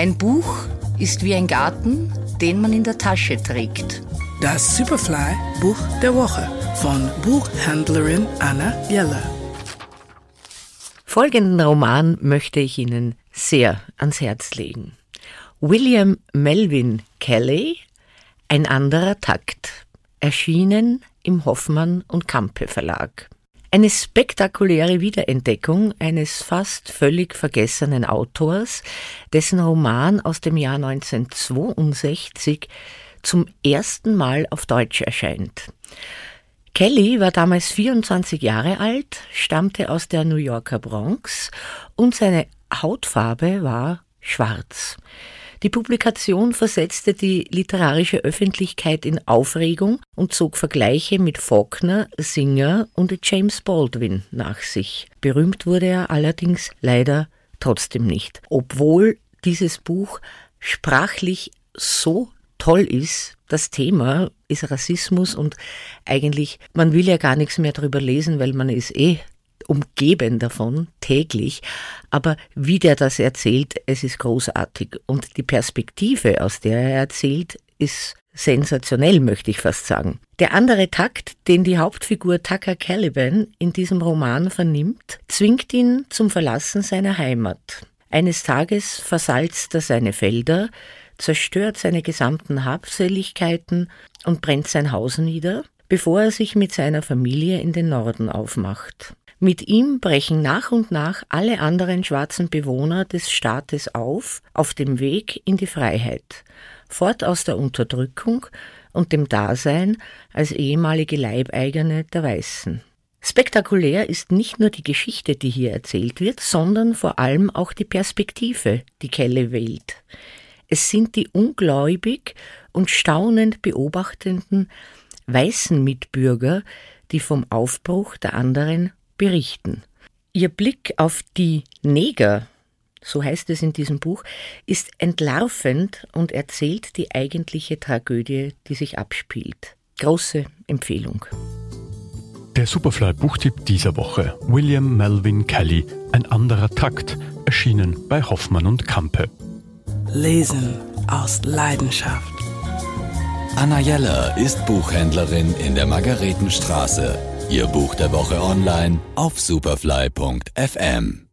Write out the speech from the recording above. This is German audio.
Ein Buch ist wie ein Garten, den man in der Tasche trägt. Das Superfly Buch der Woche von Buchhändlerin Anna Jeller. Folgenden Roman möchte ich Ihnen sehr ans Herz legen. William Melvin Kelly, Ein anderer Takt, erschienen im Hoffmann und Kampe Verlag. Eine spektakuläre Wiederentdeckung eines fast völlig vergessenen Autors, dessen Roman aus dem Jahr 1962 zum ersten Mal auf Deutsch erscheint. Kelly war damals 24 Jahre alt, stammte aus der New Yorker Bronx und seine Hautfarbe war schwarz. Die Publikation versetzte die literarische Öffentlichkeit in Aufregung und zog Vergleiche mit Faulkner, Singer und James Baldwin nach sich. Berühmt wurde er allerdings leider trotzdem nicht, obwohl dieses Buch sprachlich so toll ist, das Thema ist Rassismus und eigentlich, man will ja gar nichts mehr darüber lesen, weil man ist eh umgeben davon täglich, aber wie der das erzählt, es ist großartig und die Perspektive, aus der er erzählt, ist sensationell, möchte ich fast sagen. Der andere Takt, den die Hauptfigur Tucker Caliban in diesem Roman vernimmt, zwingt ihn zum Verlassen seiner Heimat. Eines Tages versalzt er seine Felder, zerstört seine gesamten Habseligkeiten und brennt sein Haus nieder, bevor er sich mit seiner Familie in den Norden aufmacht. Mit ihm brechen nach und nach alle anderen schwarzen Bewohner des Staates auf, auf dem Weg in die Freiheit, fort aus der Unterdrückung und dem Dasein als ehemalige Leibeigene der Weißen. Spektakulär ist nicht nur die Geschichte, die hier erzählt wird, sondern vor allem auch die Perspektive, die Kelle wählt. Es sind die ungläubig und staunend beobachtenden weißen Mitbürger, die vom Aufbruch der anderen berichten. Ihr Blick auf die Neger, so heißt es in diesem Buch, ist entlarvend und erzählt die eigentliche Tragödie, die sich abspielt. Große Empfehlung. Der Superfly-Buchtipp dieser Woche: William Melvin Kelly, Ein anderer Takt, erschienen bei Hoffmann und Kampe. Lesen aus Leidenschaft. Anna Jeller ist Buchhändlerin in der Margaretenstraße. Ihr Buch der Woche online auf superfly.fm.